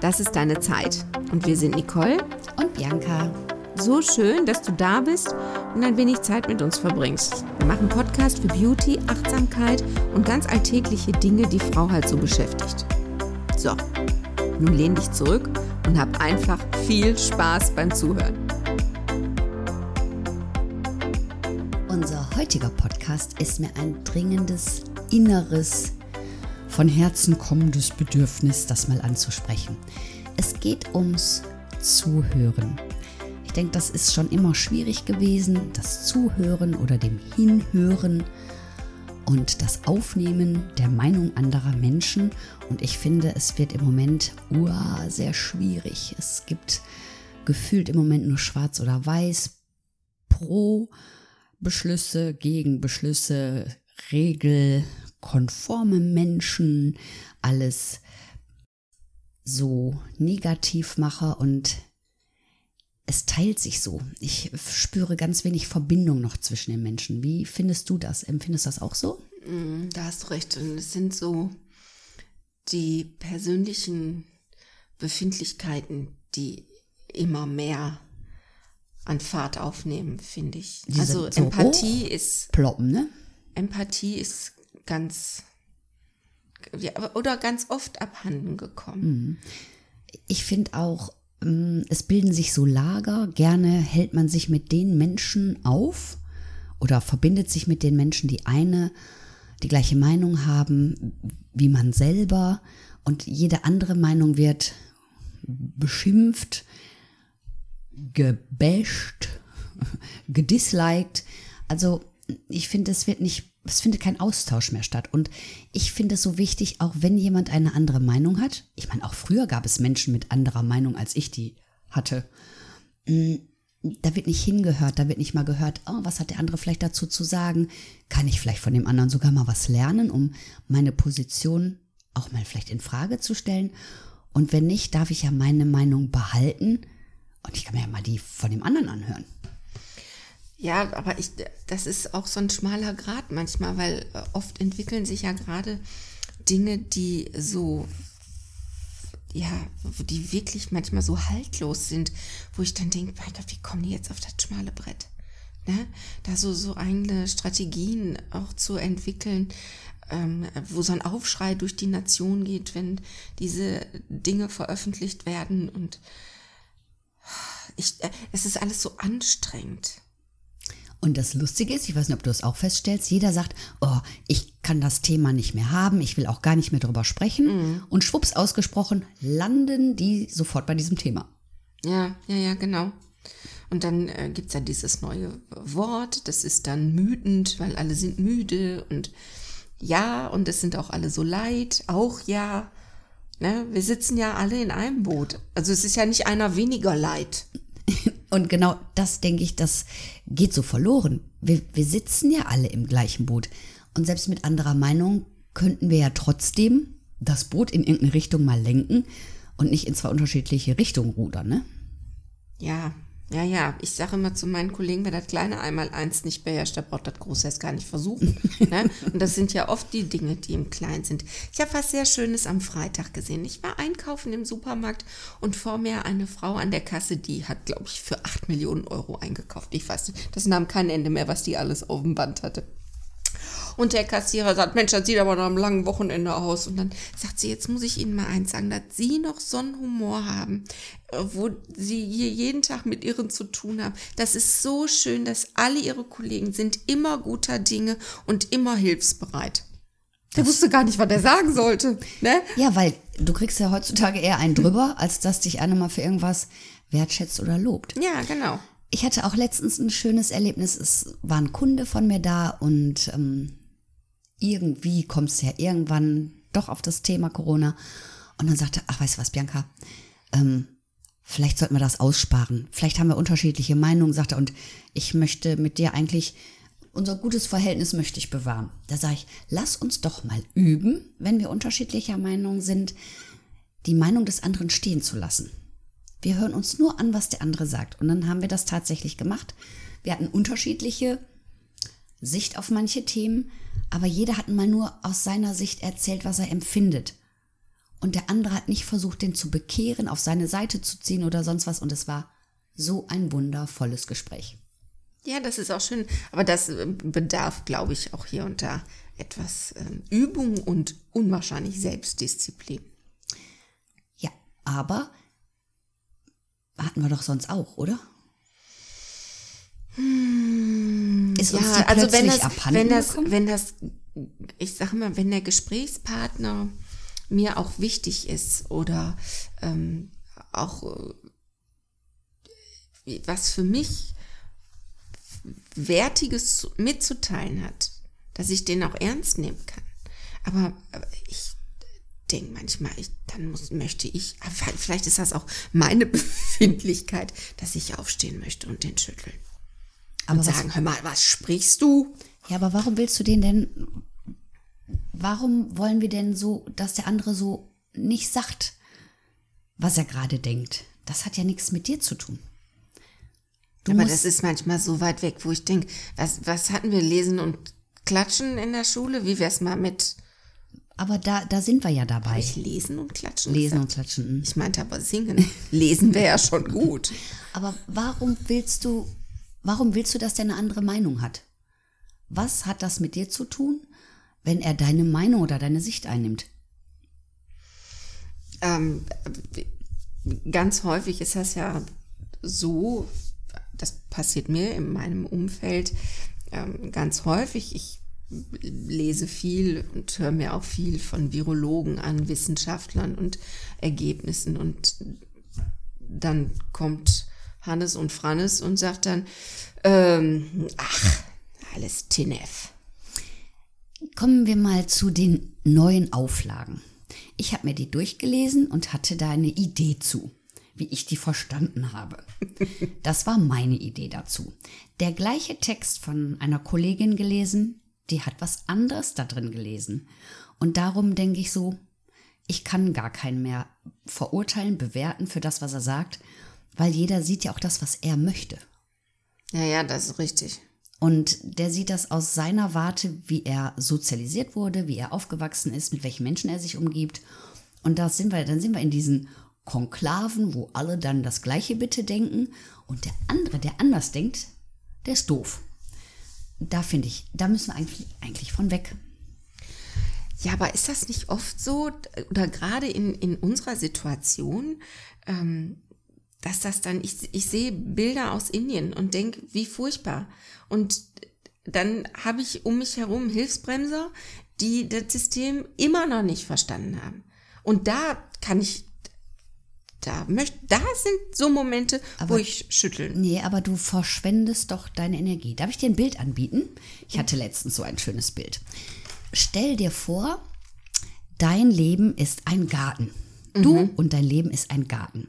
Das ist deine Zeit. Und wir sind Nicole und Bianca. So schön, dass du da bist und ein wenig Zeit mit uns verbringst. Wir machen Podcast für Beauty, Achtsamkeit und ganz alltägliche Dinge, die Frau halt so beschäftigt. So, nun lehn dich zurück und hab einfach viel Spaß beim Zuhören. Unser heutiger Podcast ist mir ein dringendes inneres von Herzen kommendes Bedürfnis, das mal anzusprechen. Es geht ums Zuhören. Ich denke, das ist schon immer schwierig gewesen, das Zuhören oder dem Hinhören und das Aufnehmen der Meinung anderer Menschen. Und ich finde, es wird im Moment uah, sehr schwierig. Es gibt gefühlt im Moment nur schwarz oder weiß, pro Beschlüsse, gegen Beschlüsse, Regel, konforme Menschen alles so negativ mache und es teilt sich so. Ich spüre ganz wenig Verbindung noch zwischen den Menschen. Wie findest du das? Empfindest du das auch so? Mm, da hast du recht. Und es sind so die persönlichen Befindlichkeiten, die immer mehr an Fahrt aufnehmen, finde ich. Die also so Empathie ist ploppen, ne? Empathie ist ganz ja, oder ganz oft abhanden gekommen. Mhm. Ich finde auch, mm, es bilden sich so Lager. Gerne hält man sich mit den Menschen auf oder verbindet sich mit den Menschen, die eine, die gleiche Meinung haben wie man selber und jede andere Meinung wird beschimpft, gebasht, gedisliked. Also ich finde, es wird nicht es findet kein Austausch mehr statt. Und ich finde es so wichtig, auch wenn jemand eine andere Meinung hat. Ich meine, auch früher gab es Menschen mit anderer Meinung, als ich die hatte. Mm, da wird nicht hingehört, da wird nicht mal gehört, oh, was hat der andere vielleicht dazu zu sagen? Kann ich vielleicht von dem anderen sogar mal was lernen, um meine Position auch mal vielleicht in Frage zu stellen? Und wenn nicht, darf ich ja meine Meinung behalten und ich kann mir ja mal die von dem anderen anhören. Ja, aber ich, das ist auch so ein schmaler Grad manchmal, weil äh, oft entwickeln sich ja gerade Dinge, die so, ja, die wirklich manchmal so haltlos sind, wo ich dann denke, mein Gott, wie kommen die jetzt auf das schmale Brett? Ne? Da so, so eigene Strategien auch zu entwickeln, ähm, wo so ein Aufschrei durch die Nation geht, wenn diese Dinge veröffentlicht werden und ich, äh, es ist alles so anstrengend. Und das Lustige ist, ich weiß nicht, ob du es auch feststellst, jeder sagt, oh, ich kann das Thema nicht mehr haben, ich will auch gar nicht mehr drüber sprechen. Mhm. Und schwupps ausgesprochen, landen die sofort bei diesem Thema. Ja, ja, ja, genau. Und dann äh, gibt es ja dieses neue Wort, das ist dann müdend, weil alle sind müde und ja, und es sind auch alle so leid, auch ja. Ne? Wir sitzen ja alle in einem Boot. Also es ist ja nicht einer weniger leid. Und genau das, denke ich, das geht so verloren. Wir, wir sitzen ja alle im gleichen Boot. Und selbst mit anderer Meinung könnten wir ja trotzdem das Boot in irgendeine Richtung mal lenken und nicht in zwei unterschiedliche Richtungen rudern, ne? Ja, ja, ja, ich sage immer zu meinen Kollegen, wer das kleine einmal eins nicht beherrscht, der braucht das große erst gar nicht versuchen. ne? Und das sind ja oft die Dinge, die im Kleinen sind. Ich habe was sehr Schönes am Freitag gesehen. Ich war einkaufen im Supermarkt und vor mir eine Frau an der Kasse, die hat, glaube ich, für acht Millionen Euro eingekauft. Ich weiß nicht, das nahm kein Ende mehr, was die alles auf dem Band hatte. Und der Kassierer sagt, Mensch, das sieht aber nach einem langen Wochenende aus. Und dann sagt sie, jetzt muss ich Ihnen mal eins sagen, dass Sie noch so einen Humor haben, äh, wo Sie hier jeden Tag mit Ihren zu tun haben. Das ist so schön, dass alle Ihre Kollegen sind immer guter Dinge und immer hilfsbereit. Der wusste gar nicht, was er sagen sollte. Ne? Ja, weil du kriegst ja heutzutage eher einen drüber, als dass dich einer mal für irgendwas wertschätzt oder lobt. Ja, genau. Ich hatte auch letztens ein schönes Erlebnis. Es war ein Kunde von mir da und ähm, irgendwie kommt es ja irgendwann doch auf das Thema Corona. Und dann sagte, ach, weißt du was, Bianca, ähm, vielleicht sollten wir das aussparen. Vielleicht haben wir unterschiedliche Meinungen, sagte er, und ich möchte mit dir eigentlich, unser gutes Verhältnis möchte ich bewahren. Da sage ich, lass uns doch mal üben, wenn wir unterschiedlicher Meinung sind, die Meinung des anderen stehen zu lassen. Wir hören uns nur an, was der andere sagt. Und dann haben wir das tatsächlich gemacht. Wir hatten unterschiedliche Sicht auf manche Themen, aber jeder hat mal nur aus seiner Sicht erzählt, was er empfindet. und der andere hat nicht versucht, den zu bekehren, auf seine Seite zu ziehen oder sonst was. Und es war so ein wundervolles Gespräch. Ja, das ist auch schön. Aber das äh, bedarf, glaube ich, auch hier und da etwas ähm, Übung und unwahrscheinlich Selbstdisziplin. Ja, aber hatten wir doch sonst auch, oder? Hm, Ist uns ja, die also wenn das, wenn das, gekommen? wenn das, ich sage mal, wenn der Gesprächspartner mir auch wichtig ist oder ähm, auch äh, was für mich Wertiges zu- mitzuteilen hat, dass ich den auch ernst nehmen kann. Aber, aber ich denke manchmal, ich, dann muss, möchte ich, vielleicht ist das auch meine Befindlichkeit, dass ich aufstehen möchte und den schütteln. Aber und was- sagen, hör mal, was sprichst du? Ja, aber warum willst du den denn, warum wollen wir denn so, dass der andere so nicht sagt, was er gerade denkt? Das hat ja nichts mit dir zu tun. Du Aber das ist manchmal so weit weg, wo ich denke, was, was hatten wir lesen und klatschen in der Schule? Wie wär's mal mit aber da, da sind wir ja dabei. ich lesen und klatschen? Lesen und klatschen. mm. Ich meinte aber singen. Lesen wäre ja schon gut. Aber warum willst du, warum willst du, dass der eine andere Meinung hat? Was hat das mit dir zu tun, wenn er deine Meinung oder deine Sicht einnimmt? Ähm, ganz häufig ist das ja so, das passiert mir in meinem Umfeld ähm, ganz häufig. Ich lese viel und höre mir auch viel von Virologen an, Wissenschaftlern und Ergebnissen. Und dann kommt Hannes und Frannes und sagt dann, ähm, ach, alles Tinef. Kommen wir mal zu den neuen Auflagen. Ich habe mir die durchgelesen und hatte da eine Idee zu, wie ich die verstanden habe. Das war meine Idee dazu. Der gleiche Text von einer Kollegin gelesen, die hat was anderes da drin gelesen. Und darum denke ich so, ich kann gar keinen mehr verurteilen, bewerten für das, was er sagt, weil jeder sieht ja auch das, was er möchte. Ja, ja, das ist richtig. Und der sieht das aus seiner Warte, wie er sozialisiert wurde, wie er aufgewachsen ist, mit welchen Menschen er sich umgibt. Und da sind wir, dann sind wir in diesen Konklaven, wo alle dann das Gleiche bitte denken. Und der andere, der anders denkt, der ist doof. Da finde ich, da müssen wir eigentlich, eigentlich von weg. Ja, aber ist das nicht oft so, oder gerade in, in unserer Situation, ähm, dass das dann, ich, ich sehe Bilder aus Indien und denke, wie furchtbar. Und dann habe ich um mich herum Hilfsbremser, die das System immer noch nicht verstanden haben. Und da kann ich, da möchte, da sind so Momente, wo Aber- ich schütteln. Nee, aber du verschwendest doch deine Energie. Darf ich dir ein Bild anbieten? Ich hatte letztens so ein schönes Bild. Stell dir vor, dein Leben ist ein Garten. Du und dein Leben ist ein Garten.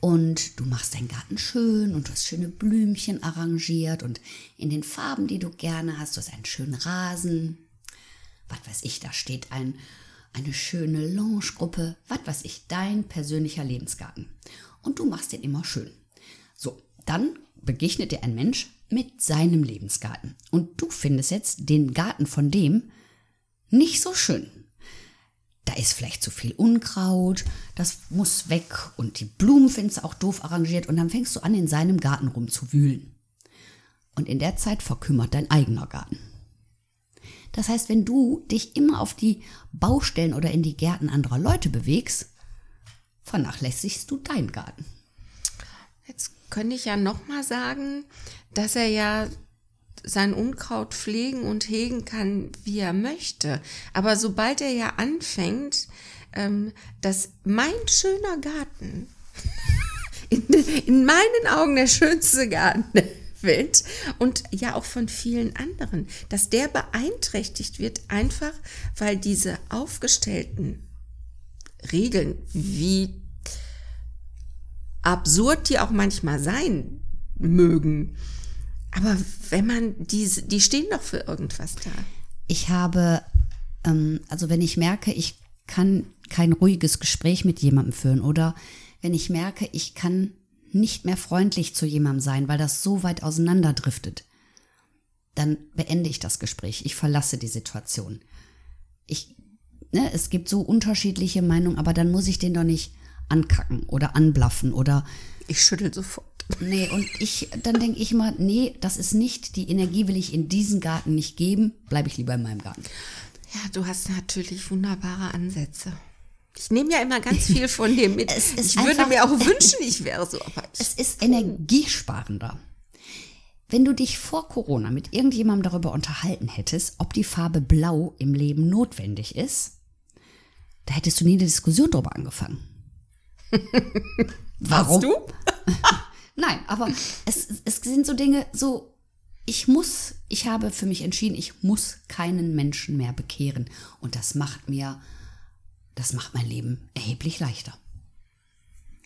Und du machst deinen Garten schön und du hast schöne Blümchen arrangiert und in den Farben, die du gerne hast, du hast einen schönen Rasen. Was weiß ich, da steht ein, eine schöne Loungegruppe. Was weiß ich, dein persönlicher Lebensgarten. Und du machst den immer schön. So, dann begegnet dir ein Mensch mit seinem Lebensgarten. Und du findest jetzt den Garten von dem nicht so schön. Da ist vielleicht zu viel Unkraut, das muss weg und die Blumen findest du auch doof arrangiert und dann fängst du an, in seinem Garten rumzuwühlen. Und in der Zeit verkümmert dein eigener Garten. Das heißt, wenn du dich immer auf die Baustellen oder in die Gärten anderer Leute bewegst, vernachlässigst du deinen Garten. Jetzt könnte ich ja noch mal sagen, dass er ja sein Unkraut pflegen und hegen kann, wie er möchte. Aber sobald er ja anfängt, ähm, dass mein schöner Garten, in, in meinen Augen der schönste Garten der Welt und ja auch von vielen anderen, dass der beeinträchtigt wird, einfach weil diese aufgestellten Regeln, wie absurd die auch manchmal sein mögen. Aber wenn man diese, die stehen doch für irgendwas da. Ich habe, ähm, also wenn ich merke, ich kann kein ruhiges Gespräch mit jemandem führen oder wenn ich merke, ich kann nicht mehr freundlich zu jemandem sein, weil das so weit auseinanderdriftet, dann beende ich das Gespräch. Ich verlasse die Situation. Ich ne, es gibt so unterschiedliche Meinungen, aber dann muss ich den doch nicht ankacken oder anblaffen oder Ich schüttel sofort. Nee, und ich, dann denke ich mal, nee, das ist nicht, die Energie will ich in diesen Garten nicht geben, bleibe ich lieber in meinem Garten. Ja, du hast natürlich wunderbare Ansätze. Ich nehme ja immer ganz viel von dir mit. Ich würde einfach- mir auch wünschen, ich wäre so, aber ich, Es ist energiesparender. Wenn du dich vor Corona mit irgendjemandem darüber unterhalten hättest, ob die Farbe Blau im Leben notwendig ist, da hättest du nie eine Diskussion darüber angefangen. Warum? Nein, aber es, es sind so Dinge, so, ich muss, ich habe für mich entschieden, ich muss keinen Menschen mehr bekehren. Und das macht mir, das macht mein Leben erheblich leichter.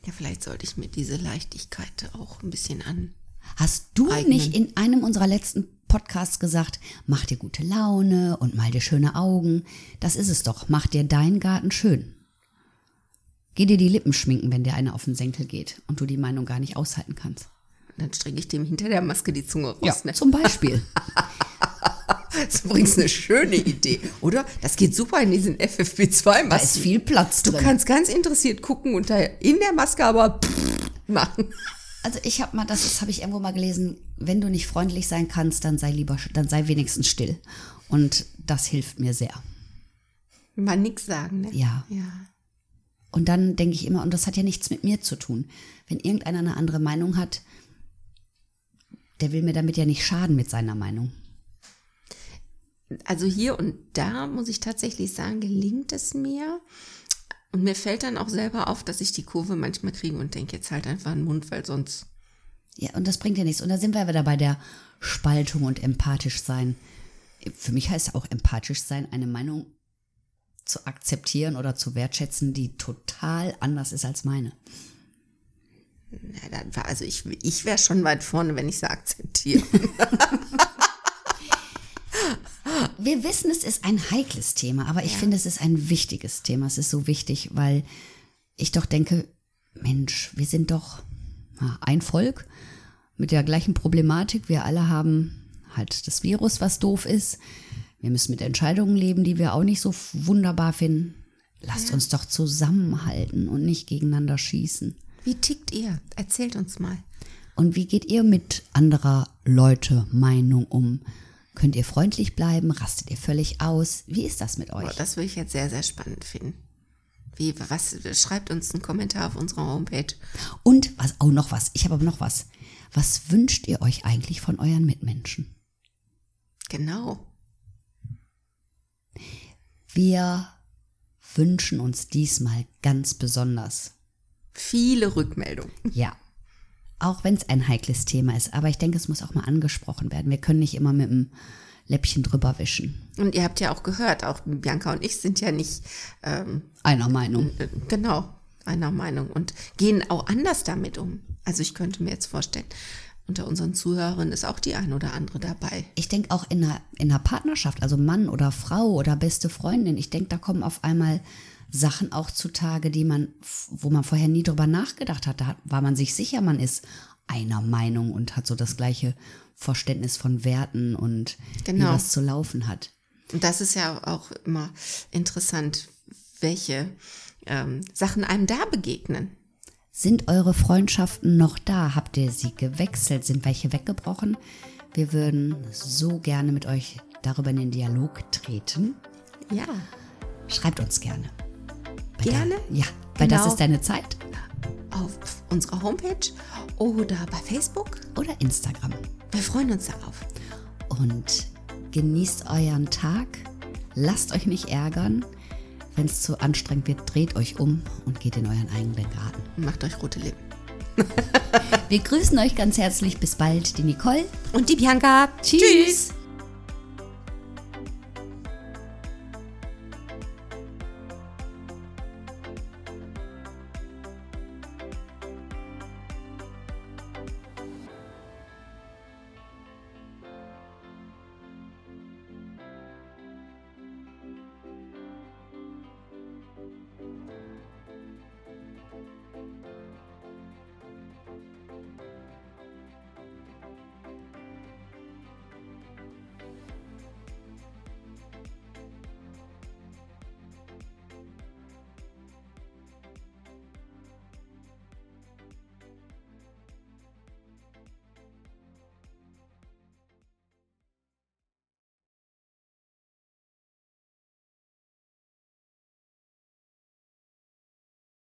Ja, vielleicht sollte ich mir diese Leichtigkeit auch ein bisschen an. Hast du eignen. nicht in einem unserer letzten Podcasts gesagt, mach dir gute Laune und mal dir schöne Augen? Das ist es doch. Mach dir deinen Garten schön. Geh dir die Lippen schminken, wenn dir einer auf den Senkel geht und du die Meinung gar nicht aushalten kannst. Dann strecke ich dem hinter der Maske die Zunge raus. ne? zum Beispiel. Das ist übrigens eine schöne Idee, oder? Das geht super in diesen FFP2-Masken. Da ist viel Platz Du drin. kannst ganz interessiert gucken und da in der Maske aber machen. Also ich habe mal, das, das habe ich irgendwo mal gelesen, wenn du nicht freundlich sein kannst, dann sei lieber, dann sei wenigstens still. Und das hilft mir sehr. Mal nix sagen, ne? Ja. Ja. Und dann denke ich immer, und das hat ja nichts mit mir zu tun. Wenn irgendeiner eine andere Meinung hat, der will mir damit ja nicht schaden mit seiner Meinung. Also hier und da muss ich tatsächlich sagen, gelingt es mir. Und mir fällt dann auch selber auf, dass ich die Kurve manchmal kriege und denke, jetzt halt einfach den Mund, weil sonst. Ja, und das bringt ja nichts. Und da sind wir wieder bei der Spaltung und empathisch sein. Für mich heißt auch empathisch sein, eine Meinung zu akzeptieren oder zu wertschätzen, die total anders ist als meine. Ja, also ich, ich wäre schon weit vorne, wenn ich sie akzeptiere. Wir wissen, es ist ein heikles Thema, aber ich finde, es ist ein wichtiges Thema. Es ist so wichtig, weil ich doch denke, Mensch, wir sind doch ja, ein Volk mit der gleichen Problematik. Wir alle haben halt das Virus, was doof ist. Wir müssen mit Entscheidungen leben, die wir auch nicht so wunderbar finden. Lasst uns doch zusammenhalten und nicht gegeneinander schießen. Wie tickt ihr? Erzählt uns mal. Und wie geht ihr mit anderer Leute Meinung um? Könnt ihr freundlich bleiben? Rastet ihr völlig aus? Wie ist das mit euch? Boah, das würde ich jetzt sehr, sehr spannend finden. Wie, was, schreibt uns einen Kommentar auf unserer Homepage. Und was, oh, noch was. Ich habe aber noch was. Was wünscht ihr euch eigentlich von euren Mitmenschen? Genau. Wir wünschen uns diesmal ganz besonders. Viele Rückmeldungen. Ja. Auch wenn es ein heikles Thema ist, aber ich denke, es muss auch mal angesprochen werden. Wir können nicht immer mit einem Läppchen drüber wischen. Und ihr habt ja auch gehört, auch Bianca und ich sind ja nicht ähm, Einer Meinung. äh, genau einer Meinung und gehen auch anders damit um. Also ich könnte mir jetzt vorstellen, unter unseren Zuhörern ist auch die ein oder andere dabei. Ich denke auch in einer, in einer Partnerschaft, also Mann oder Frau oder beste Freundin, ich denke, da kommen auf einmal Sachen auch zutage, die man, wo man vorher nie drüber nachgedacht hat. Da war man sich sicher, man ist einer Meinung und hat so das gleiche Verständnis von Werten und wie Genau. was zu laufen hat. Und das ist ja auch immer interessant, welche ähm, Sachen einem da begegnen. Sind eure Freundschaften noch da? Habt ihr sie gewechselt? Sind welche weggebrochen? Wir würden so gerne mit euch darüber in den Dialog treten. Ja, Schreibt uns gerne. Bei Gerne? Der, ja, weil das Genau. ist deine Zeit. auf unserer Homepage oder bei Facebook. oder Instagram. Wir freuen uns darauf. Und genießt euren Tag. Lasst euch nicht ärgern. Wenn es zu anstrengend wird, dreht euch um und geht in euren eigenen Garten. Und macht euch rote Lippen. Wir grüßen euch ganz herzlich. Bis bald, die Nicole. Und die Bianca. Tschüss.